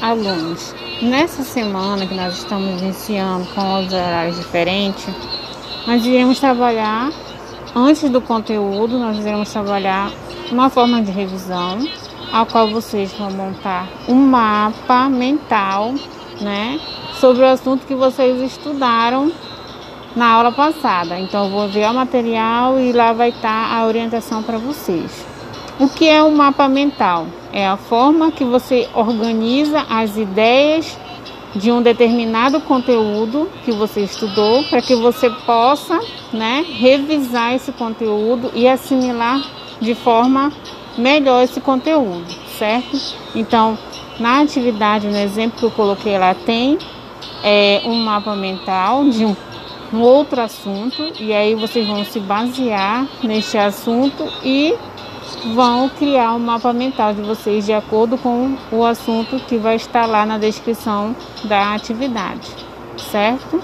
alunos. Nessa semana que nós estamos iniciando com os horários diferentes, nós iremos trabalhar, antes do conteúdo, nós iremos trabalhar uma forma de revisão, a qual vocês vão montar um mapa mental, né, sobre o assunto que vocês estudaram na aula passada. Então, eu vou ver o material e lá vai estar a orientação para vocês. O que é um mapa mental? É a forma que você organiza as ideias de um determinado conteúdo que você estudou para que você possa, né, revisar esse conteúdo e assimilar de forma melhor esse conteúdo, certo? Então, na atividade, no exemplo que eu coloquei lá, tem é, um mapa mental de um, um outro assunto e aí vocês vão se basear neste assunto e vão criar um mapa mental de vocês de acordo com o assunto que vai estar lá na descrição da atividade, certo?